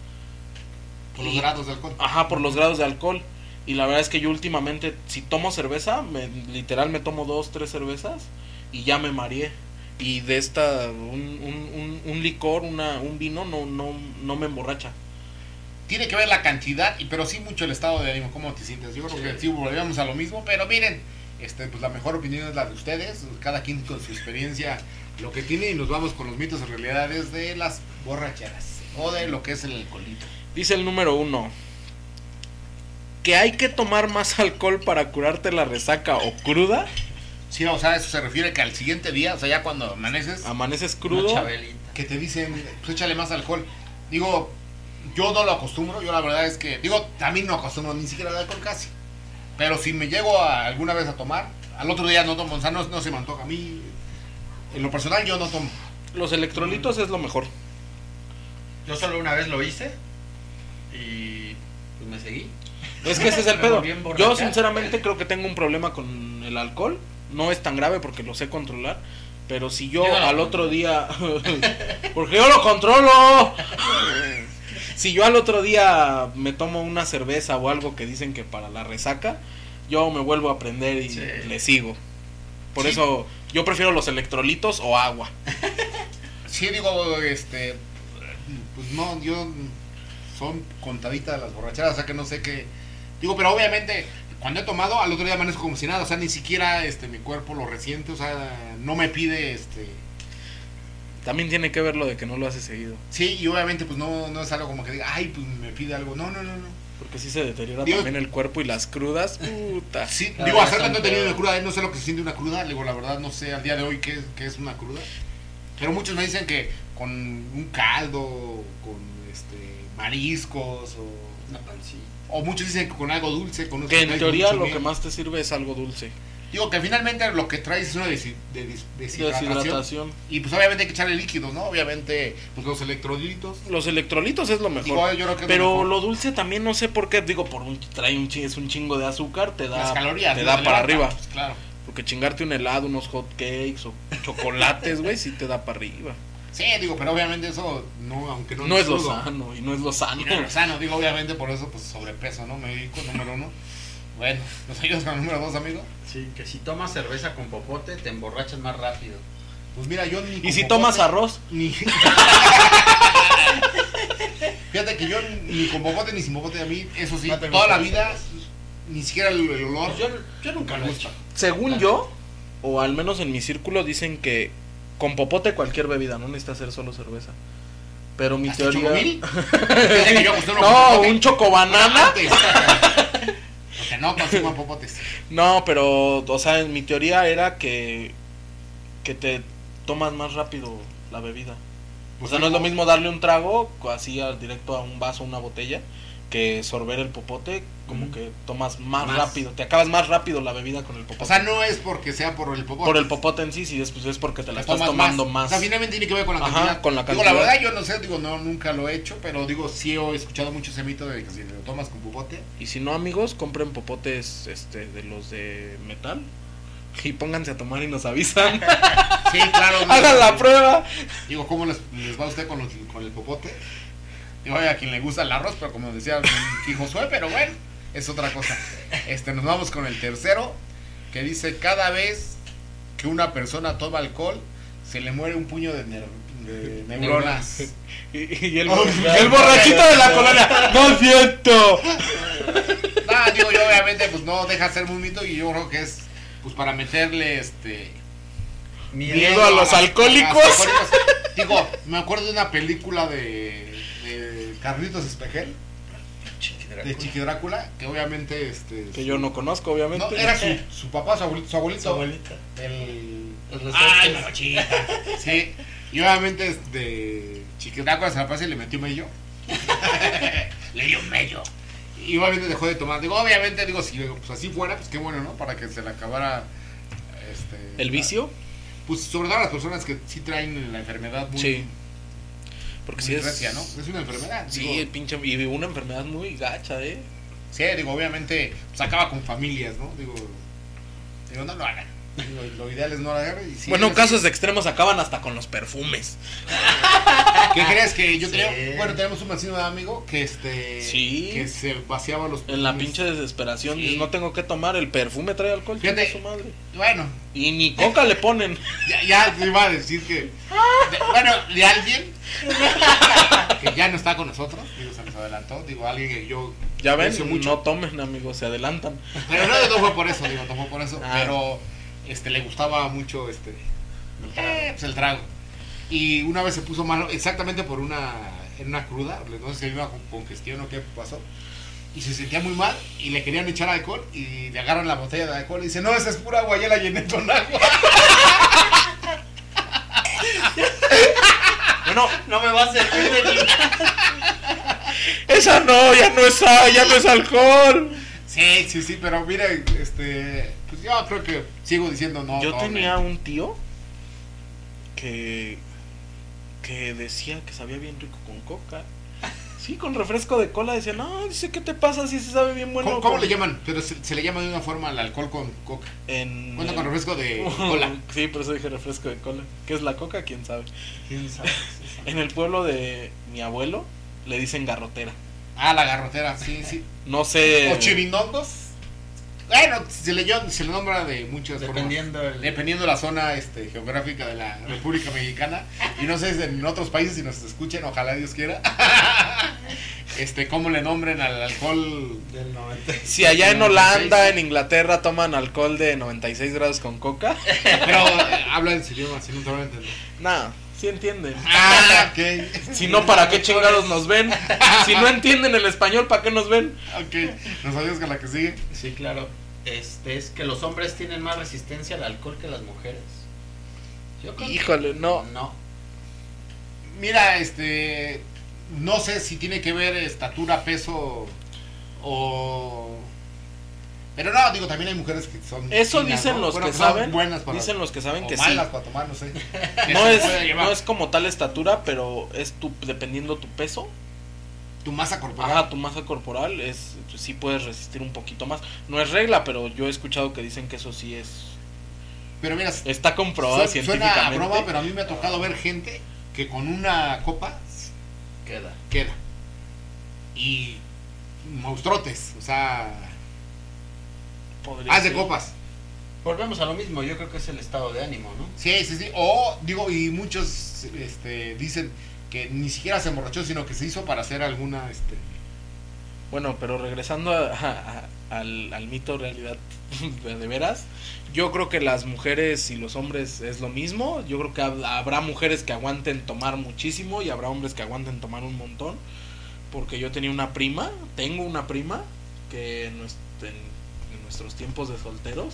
Por los grados de alcohol. Ajá, por los grados de alcohol. Y la verdad es que yo últimamente, si tomo cerveza, me, literal me tomo dos, tres cervezas y ya me mareé. Y de esta, un, un, un, un licor, una, un vino, no, no, no me emborracha. Tiene que ver la cantidad, y pero sí mucho el estado de ánimo, cómo te sientes. Yo creo que sí volvemos a lo mismo, pero miren, este, pues la mejor opinión es la de ustedes, cada quien con su experiencia, lo que tiene, y nos vamos con los mitos y realidades de las borracheras, o de lo que es el alcoholito. Dice el número uno, que hay que tomar más alcohol para curarte la resaca o cruda. Sí, o sea, eso se refiere que al siguiente día, o sea, ya cuando amaneces, Amaneces crudo. chabelita. que te dicen, pues échale más alcohol. Digo, yo no lo acostumbro, yo la verdad es que, digo, también no acostumbro ni siquiera el alcohol casi. Pero si me llego a, alguna vez a tomar, al otro día no tomo, o sea, no, no se me antoja a mí. En lo personal yo no tomo. Los electrolitos es lo mejor. Yo solo una vez lo hice y pues me seguí. Es que ese es el pedo. Yo sinceramente creo que tengo un problema con el alcohol. No es tan grave porque lo sé controlar. Pero si yo Yo no lo al otro día... porque yo lo controlo. si yo al otro día me tomo una cerveza o algo que dicen que para la resaca, yo me vuelvo a prender y Sí. le sigo. Por Sí. eso yo prefiero los electrolitos o agua. Sí, digo, este. Pues no, yo. Son contaditas las borracheras, o sea que no sé qué. Digo, pero obviamente, cuando he tomado, al otro día amanezco como si nada, o sea, ni siquiera este mi cuerpo lo resiente, o sea, no me pide este. También tiene que ver lo de que no lo hace seguido. Sí, y obviamente, pues no, no es algo como que diga, ay, pues me pide algo. No, no, no, no. Porque sí se deteriora Digo- también el cuerpo y las crudas. Puta. Sí, Ah, digo, hasta no he tenido una cruda, no sé lo que se siente una cruda, digo, la verdad no sé al día de hoy qué, qué es una cruda. Pero muchos me dicen que con un caldo, con este mariscos o Una pancita. o muchos dicen que con algo dulce, con Que en teoría lo miel. que más te sirve es algo dulce. Digo que finalmente lo que traes es una desi- de dis- deshidratación, Deshidratación. y pues obviamente hay que echarle líquidos, ¿no? Obviamente pues los electrolitos. Los electrolitos es lo mejor. Digo, yo creo que es pero mejor. lo dulce también no sé por qué. Digo, por un, trae un, es un chingo de azúcar, te da, las calorías te da para levanta, arriba. pues, claro. Porque chingarte un helado, unos hot cakes o chocolates, güey, sí te da para arriba. Sí, digo, pero obviamente eso no, aunque no, No, es lo sano y no es lo sano. Y no es lo sano, digo, obviamente por eso, pues sobrepeso, ¿no? Médico número uno. Bueno, ¿nos ayudas con el número dos, amigo? Sí, que si tomas cerveza con popote te emborrachas más rápido. Pues mira, yo ni. Y si popote, tomas arroz, Ni. Fíjate que yo ni con popote ni sin popote, a mí, eso sí, No toda gusta. la vida, ni siquiera el, el olor. Pues yo, yo nunca lo he hecho. según Claro. yo, o al menos en mi círculo, dicen que con popote cualquier bebida, no necesita ser solo cerveza. Pero mi ¿Hasta teoría. No, un chocobanana. No consumo popotes. No, pero, o sea, mi teoría era que, que te tomas más rápido la bebida. O sea, no es lo mismo darle un trago así al directo a un vaso, una botella, que sorber el popote, como que tomas más, Más. rápido, te acabas más rápido la bebida con el popote. O sea, no es porque sea por el popote. por el popote en sí, sí, es, pues, es porque te la La estás tomando más. O sea, finalmente tiene que ver con la Ajá, cantidad. con la Digo, cantidad. la verdad yo no sé, digo, no, nunca lo he hecho, pero digo, sí he escuchado mucho ese mito de que si lo tomas con popote. Y si no, amigos, compren popotes este de los de metal y pónganse a tomar y nos avisan. Sí, claro. no, Hagan la prueba. Digo, ¿cómo les, les va a usted con, los- con el popote? Digo, oye, a quien le gusta el arroz, pero como decía mi Josué, pero bueno, es otra cosa. Este, nos vamos con el tercero, que dice, cada vez que una persona toma alcohol, se le muere un puño de, neuronas. Y, y el, Oh, el borrachito de la colonia. No es cierto. No, digo, yo obviamente, pues no deja de ser un mito y yo creo que es, pues para meterle, este... Miedo a los la- alcohólicos. a los alcohólicos. Digo, me acuerdo de una película de, de Carlitos Espejel, de Chiqui Drácula, que obviamente, este... Que su- yo no conozco, obviamente. No, era su, su papá, su abuelito, su abuelito. Su abuelita. El... Los Ay, mamachita. Sí, y obviamente de Chiqui Drácula se la pasó y le metió mello. le dio mello. Y obviamente dejó de tomar. Digo, obviamente, digo, si pues así fuera, pues qué bueno, ¿no? Para que se le acabara... Este, ¿El vicio? Pues sobre todo las personas que sí traen la enfermedad muy, Sí. Porque muy si es. recia, ¿no? Es una enfermedad. Sí, digo, el pinche. Y una enfermedad muy gacha, ¿eh? sí, digo, obviamente, pues acaba con familias, ¿no? Digo, digo no lo hagan. Lo ideal es no. Y si bueno, casos extremos acaban hasta con los perfumes. ¿Qué crees que yo Sí. tenía? Bueno, tenemos un vecino amigo que este Sí. que se vaciaba los En la perfumes. pinche desesperación, Sí. no tengo que tomar, el perfume trae alcohol, Fíjate. su madre. Bueno, Y ni coca le ponen. ya, ya te iba a decir que de- bueno, de alguien que ya no está con nosotros, digo, se nos adelantó, digo, alguien que yo Ya ven, mucho. no tomen, amigos, se adelantan. Pero no, no fue por eso, digo, no fue por eso, Ah. pero este le gustaba mucho este eh, pues el trago. Y una vez se puso malo exactamente por una en una cruda, no sé si había una con- congestión o qué pasó. Y se sentía muy mal y le querían echar alcohol y le agarran la botella de alcohol y dice, "No, esa es pura agua, ya la llené con agua." Bueno, No me va a servir de ni- esa no, ya no es, ya no es alcohol. Sí, sí, sí, pero mire, este, pues yo creo que sigo diciendo no. Yo tenía un tío que que decía que sabía bien rico con coca. Sí, con refresco de cola decía, no, dice, ¿qué te pasa si se sabe bien bueno? ¿Cómo, le llaman? Pero se, se le llama de una forma al alcohol con coca. En, Bueno, en- con refresco de cola. Sí, por eso dije refresco de cola. ¿Qué es la coca? ¿Quién sabe? ¿Quién sabe? Sí, sí. En el pueblo de mi abuelo le dicen garrotera. Ah, la garrotera, sí, sí. No sé. O chirindongos. Bueno, se le, llama- se le nombra de muchas Dependiendo formas. el- Dependiendo la zona este, geográfica de la República Mexicana. Y no sé si en otros países si nos escuchen, ojalá Dios quiera. Este, cómo le nombren al alcohol. Del 90. Si allá en 96. Holanda, en Inglaterra, toman alcohol de 96 grados con coca. Pero eh, habla en su idioma, si no te van a entender. Nah, sí entienden. Ah, ok. Si no, ¿para qué chingados nos ven? Si no entienden el español, ¿para qué nos ven? Ok, nos sabías que la que sigue. Sí, claro. Este es que los hombres tienen más resistencia al alcohol que las mujeres. Yo creo que Híjole, no. No. Mira, este. No sé si tiene que ver estatura, peso o. Pero no, digo, también hay mujeres que son. Eso finas, dicen ¿no? los Bueno, que saben. Buenas para, Dicen los que saben o que sí. malas para tomar, no sé. No es, no es como tal estatura, pero es tu, dependiendo tu peso, tu masa corporal. ajá, tu masa corporal, es sí puedes resistir un poquito más. No es regla, pero yo he escuchado que dicen que eso sí es Pero mira, está comprobado su- suena a científicamente. broma, pero a mí me ha tocado ver gente que con una copa Queda. queda. Y monstruotes, o sea, Podría haz de ser. copas. Volvemos a lo mismo, yo creo que es el estado de ánimo, ¿no? Sí, sí, sí. O, digo, y muchos este, dicen que ni siquiera se emborrachó, sino que se hizo para hacer alguna, este... Bueno, pero regresando a- a- a- al, al mito realidad de, de veras, yo creo que las mujeres y los hombres es lo mismo. Yo creo que hab- habrá mujeres que aguanten tomar muchísimo y habrá hombres que aguanten tomar un montón. Porque yo tenía una prima, tengo una prima que en- en nuestros tiempos de solteros,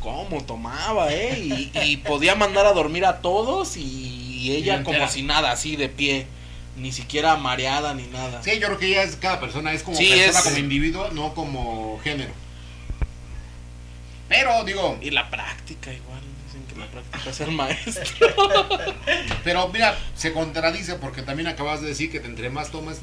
cómo tomaba, ¿eh? Y, y podía mandar a dormir a todos y ella como si nada, así de pie. Ni siquiera mareada ni nada. Sí, yo creo que ya es cada persona, es como Sí, persona, es- como individuo, no como género. Pero, digo, Y la práctica igual, dicen que la práctica es el maestro. pero mira, se contradice porque también acabas de decir que entre más tomas,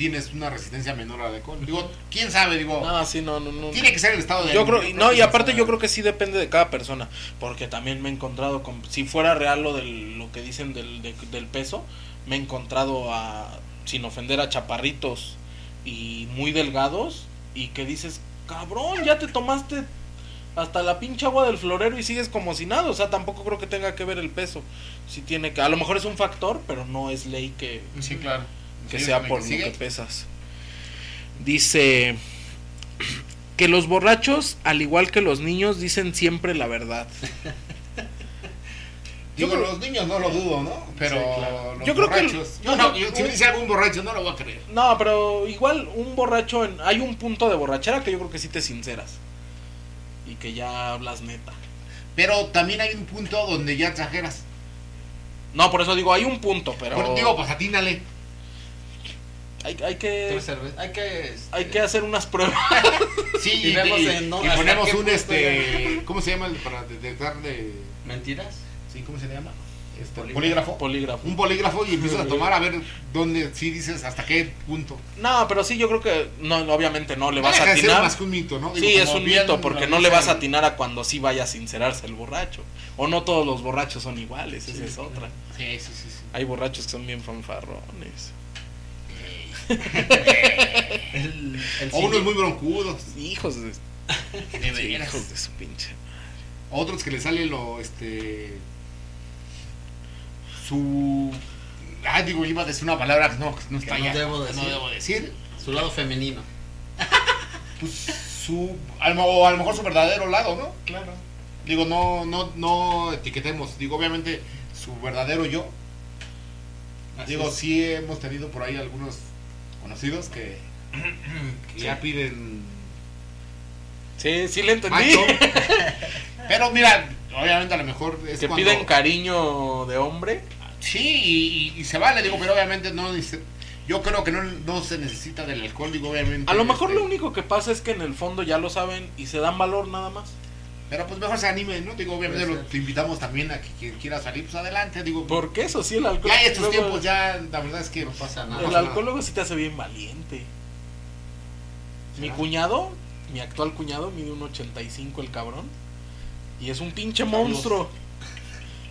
tienes una resistencia menor al alcohol. Digo, quién sabe, digo, No, sí, no, no, no. tiene que ser el estado de Yo creo, no, y aparte yo creo que sí depende de cada persona, porque también me he encontrado con, si fuera real lo del, lo que dicen del, de- del peso, me he encontrado a, sin ofender a chaparritos y muy delgados, y que dices, cabrón, ya te tomaste hasta la pinche agua del florero y sigues como si nada, o sea, tampoco creo que tenga que ver el peso, si tiene que, a lo mejor es un factor, pero no es ley que, Sí, claro. Que Sí, sea por que lo que pesas. Dice que los borrachos, al igual que los niños, dicen siempre la verdad. Digo, Yo creo- los niños no lo dudo, ¿no? Pero Sí, claro. los Yo creo que- borrachos. yo no, yo- si me dice algún borracho, no lo voy a creer. No, pero igual un borracho, en, hay un punto de borrachera que yo creo que sí te sinceras. Y que ya hablas neta. Pero también hay un punto donde ya exageras. No, por eso digo, hay un punto, pero Por- digo, pues atínale. Hay, hay que. Hay que. este, hay que hacer unas pruebas. Sí, Y y, vemos y- en- ¿no? y ponemos un este. ¿Cómo se llama el para detectar de. ¿Mentiras? Sí, ¿cómo se llama? Este, Polígrafo. polígrafo. Un polígrafo y empiezas a tomar a ver dónde sí dices hasta qué punto. No, pero sí, yo creo que no, obviamente no le No vas deja a de atinar. más que un mito, ¿no? Digo, Sí, es un bien mito, porque no le vas a atinar a cuando sí vaya a sincerarse el borracho. O no todos los borrachos son iguales, esa es otra. Sí, sí, sí. sí. Hay borrachos que son bien fanfarrones. El, el O unos muy broncudos. Hijos de, hijos de su pinche. Otros que le sale lo, este. Su. Ah, digo, iba a decir una palabra que no, que no está no allá, debo que no decir. debo decir. Su lado femenino. Pues su. A lo, o a lo mejor su verdadero lado, ¿no? Claro. Digo, no, no, no etiquetemos. Digo, obviamente, su verdadero yo. Digo, sí hemos tenido por ahí algunos conocidos que, que ya piden Sí, sí le entendí. Pero mira, obviamente a lo mejor es que cuando- piden cariño de hombre. Sí, y, se vale, digo, pero obviamente no dice- yo creo que no, no se necesita del alcohol, digo, obviamente. A lo mejor este, lo único que pasa es que en el fondo ya lo saben y se dan valor nada más. Pero pues mejor se anime, ¿no? Digo, obviamente lo, te invitamos también a que quien quiera salir, pues adelante, digo. Porque eso sí, el alcohol. Ya estos luego- tiempos ya, la verdad es que No pasa nada. El alcohol luego sí te hace bien valiente. Mi cuñado, mi actual cuñado, mide un 85 el cabrón. Y es un pinche monstruo.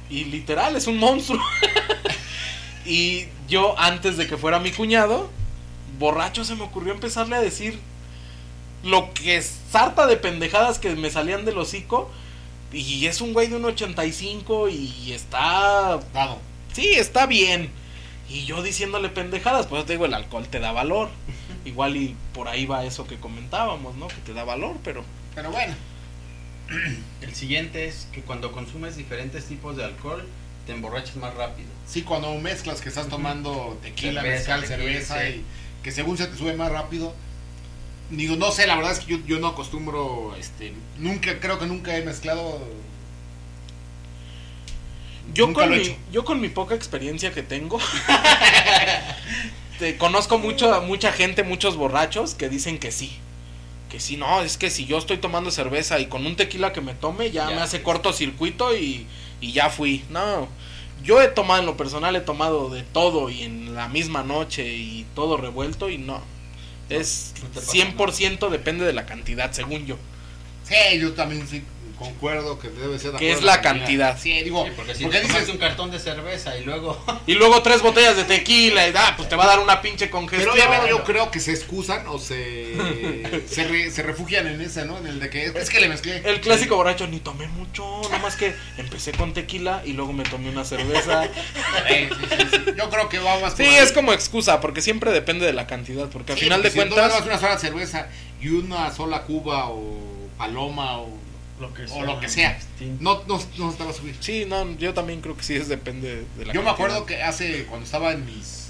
Y literal, es un monstruo. y yo, antes de que fuera mi cuñado, borracho se me ocurrió empezarle a decir lo que sarta de pendejadas que me salían del hocico. Y es un güey de un 85 y está Dado. Sí, está bien. Y yo diciéndole pendejadas, pues te digo, el alcohol te da valor. Igual y por ahí va eso que comentábamos, ¿no? Que te da valor, pero... Pero bueno, El siguiente es que cuando consumes diferentes tipos de alcohol, te emborrachas más rápido. sí, cuando mezclas que estás tomando tequila, Cerveza, mezcal, tequila, cerveza, sí. y que según se te sube más rápido. Digo, no sé, la verdad es que yo, yo no acostumbro, este, nunca, creo que nunca he mezclado. Yo Nunca con, lo he mi, hecho. yo con mi poca experiencia que tengo, te conozco mucho, mucha gente, muchos borrachos que dicen que sí. Que sí, no, es que si yo estoy tomando cerveza y con un tequila que me tome, ya, Ya, me hace sí. cortocircuito y, y ya fui. No, yo he tomado en lo personal, he tomado de todo y en la misma noche y todo revuelto y no. Es no te pasa 100% depende de la cantidad, según yo. Sí, yo también sí concuerdo que debe ser de Que es la cantidad. Sí, digo, Sí, porque si porque dices, un cartón de cerveza y luego Y luego tres botellas de tequila y da, pues te va a dar una pinche Pero congestión. obviamente yo creo que se excusan o se se, re- se refugian en ese, ¿no? En el de que es que le mezclé. El clásico borracho, ni tomé mucho, nada más que empecé con tequila y luego me tomé una cerveza. Sí, sí, sí, sí. Yo creo que va más Sí, es como excusa, porque siempre depende de la cantidad, porque al Sí, final de porque si tú cuentas... una sola cerveza y una sola cuba o paloma o, lo que o lo que sea, no, no, no te va a subir. Sí, no, yo también creo que sí es depende de la Yo me acuerdo que hace, cuando estaba en mis,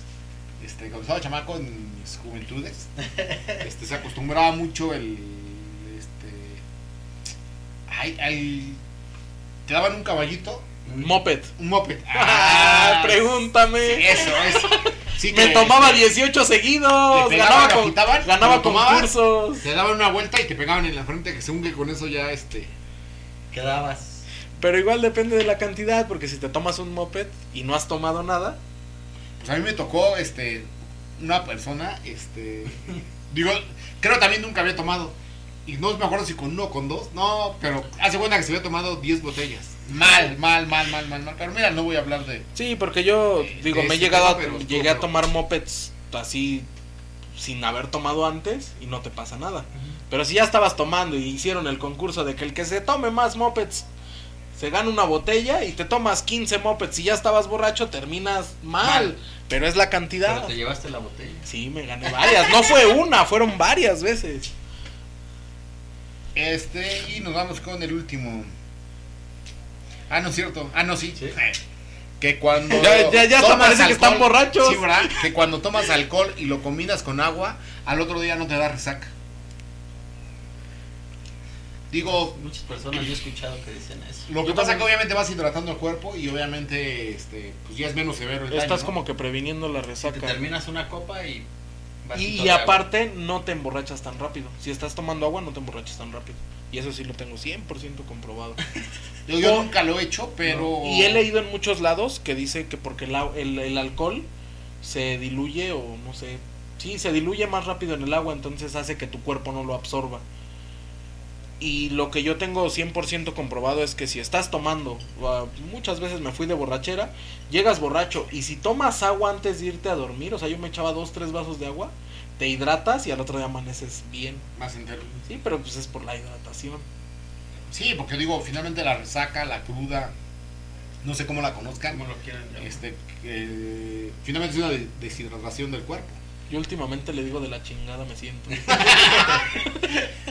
este, cuando estaba chamaco en mis juventudes, este, se acostumbraba mucho el, este, ay, al- te daban un caballito, Moped. un moped. Ah, pregúntame. Eso, eso. Sí, Me tomaba 18 seguidos, pegaban, ganaba, con, ganaba concursos. Te daban una vuelta y te pegaban en la frente, que según que con eso ya, este, quedabas. Pero igual depende de la cantidad, porque si te tomas un moped y no has tomado nada, Pues a mí me tocó, este, una persona, este, digo, creo también nunca había tomado. Y no me acuerdo si con uno o con dos. No, pero hace cuenta que se había tomado 10 botellas. Mal, mal, mal, mal, mal, mal. Pero mira, no voy a hablar de. Sí, porque yo digo, de me he llegado a, tema, llegué a tomar mopeds así sin haber tomado antes y no te pasa nada. Pero si ya estabas tomando y hicieron el concurso de que el que se tome más mopeds se gana una botella y te tomas 15 mopeds y ya estabas borracho, terminas mal. Mal. Pero es la Pero cantidad. te llevaste la botella. Sí, me gané varias. No fue una, fueron varias veces. Este, y nos vamos con el último. Ah, no es cierto. Ah, no, sí. Sí. Que cuando. Ya- ya- ya tomas parece que están borrachos. Sí, ¿verdad? Que cuando tomas alcohol y lo combinas con agua, al otro día no te da resaca. Digo, Muchas personas yo he escuchado que dicen eso. Lo que Yo pasa también- es que obviamente vas hidratando el cuerpo y obviamente este pues ya es menos severo el Estás daño, ¿no? como que previniendo la Te resaca. terminas una copa y. Y, y agua. aparte no te emborrachas tan rápido. Si estás tomando agua no te emborrachas tan rápido. Y eso sí lo tengo 100% comprobado. Yo, yo nunca lo he hecho, pero Y he leído en muchos lados que dice que porque el, el, el alcohol se diluye o no sé. Sí, se diluye más rápido en el agua, entonces hace que tu cuerpo no lo absorba. Y lo que yo tengo 100% comprobado es que si estás tomando, ah, muchas veces me fui de borrachera, llegas borracho y si tomas agua antes de irte a dormir, o sea, yo me echaba dos, tres vasos de agua, te hidratas y al otro día amaneces bien. más entero. Sí, pero pues es por la hidratación. Sí, porque digo, finalmente la resaca, la cruda, no sé cómo la conozcan, ¿Cómo lo quieren llamar? este que finalmente es una de- deshidratación del cuerpo. Yo últimamente le digo de la chingada me siento.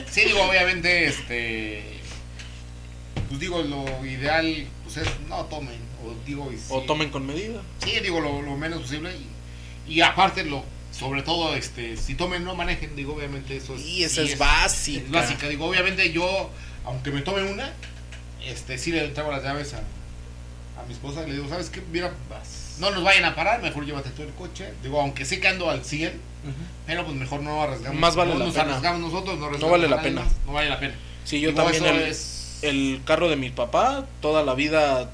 Sí, digo, obviamente este pues digo, lo ideal pues es no tomen o digo y O sí. tomen con medida. Sí, digo lo, lo menos posible y, y aparte lo sobre todo este si tomen no manejen, digo obviamente eso es Y esa sí es básica. es básica, digo obviamente yo aunque me tome una este sí le entrego las llaves a, a mi esposa y le digo, ¿sabes qué? Mira, no nos vayan a parar, mejor llévate tú el coche. Digo, aunque sí que ando al 100, Ujú. pero pues mejor no arriesgamos. Más vale no la nos pena. arriesgamos nosotros, no, arriesgamos vale a la pena. más, no vale la pena. Sí, yo Digo, también el, es el carro de mi papá, toda la vida,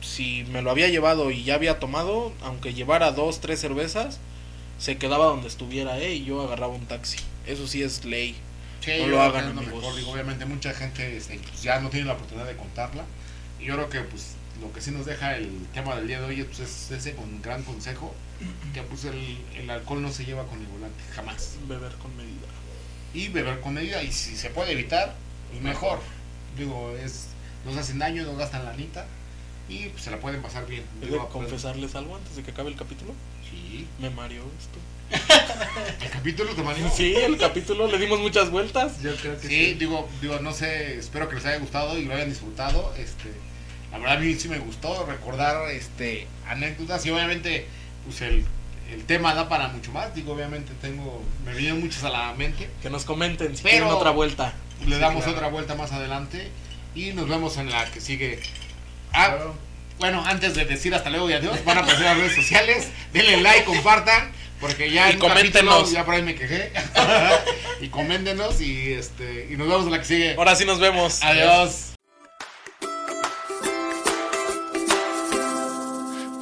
si me lo había llevado y ya había tomado, aunque llevara dos, tres cervezas, se quedaba donde estuviera, eh, y yo agarraba un taxi. Eso sí es ley. Sí, No lo hagan, amigos. mejor. Digo, obviamente mucha gente este, pues, ya no tiene la oportunidad de contarla. Y yo creo que pues lo que sí nos deja el tema del día de hoy pues, es ese con gran consejo, que pues el, el alcohol no se lleva con el volante, jamás. Beber con medida. Y beber con medida, y si se puede evitar, pues mejor. Digo, es nos hacen daño, no gastan la anita y pues, se la pueden pasar bien. ¿He de Digo, pues, confesarles algo antes de que acabe el capítulo? Sí, Me mareó esto. el capítulo de Mario. Sí, el capítulo le dimos muchas vueltas. Yo creo que Sí, digo, digo, no sé, espero que les haya gustado y lo hayan disfrutado. Este, la verdad a mí sí me gustó recordar este anécdotas y obviamente pues el, el tema da para mucho más. Digo, obviamente tengo, me vienen muchas a la mente. Que nos comenten si Pero- quieren otra vuelta. Le Sí, damos claro. otra vuelta más adelante y nos vemos en la que sigue. Ah, bueno, antes de decir hasta luego y adiós, van a aparecer las redes sociales. Denle like, compartan, porque ya Y en capítulo coméntenos. ya por ahí me quejé. y coméntenos y este y nos vemos en la que sigue. Ahora sí nos vemos. Adiós.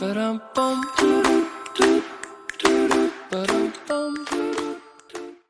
Ba-dum-bum. Ba-dum-bum.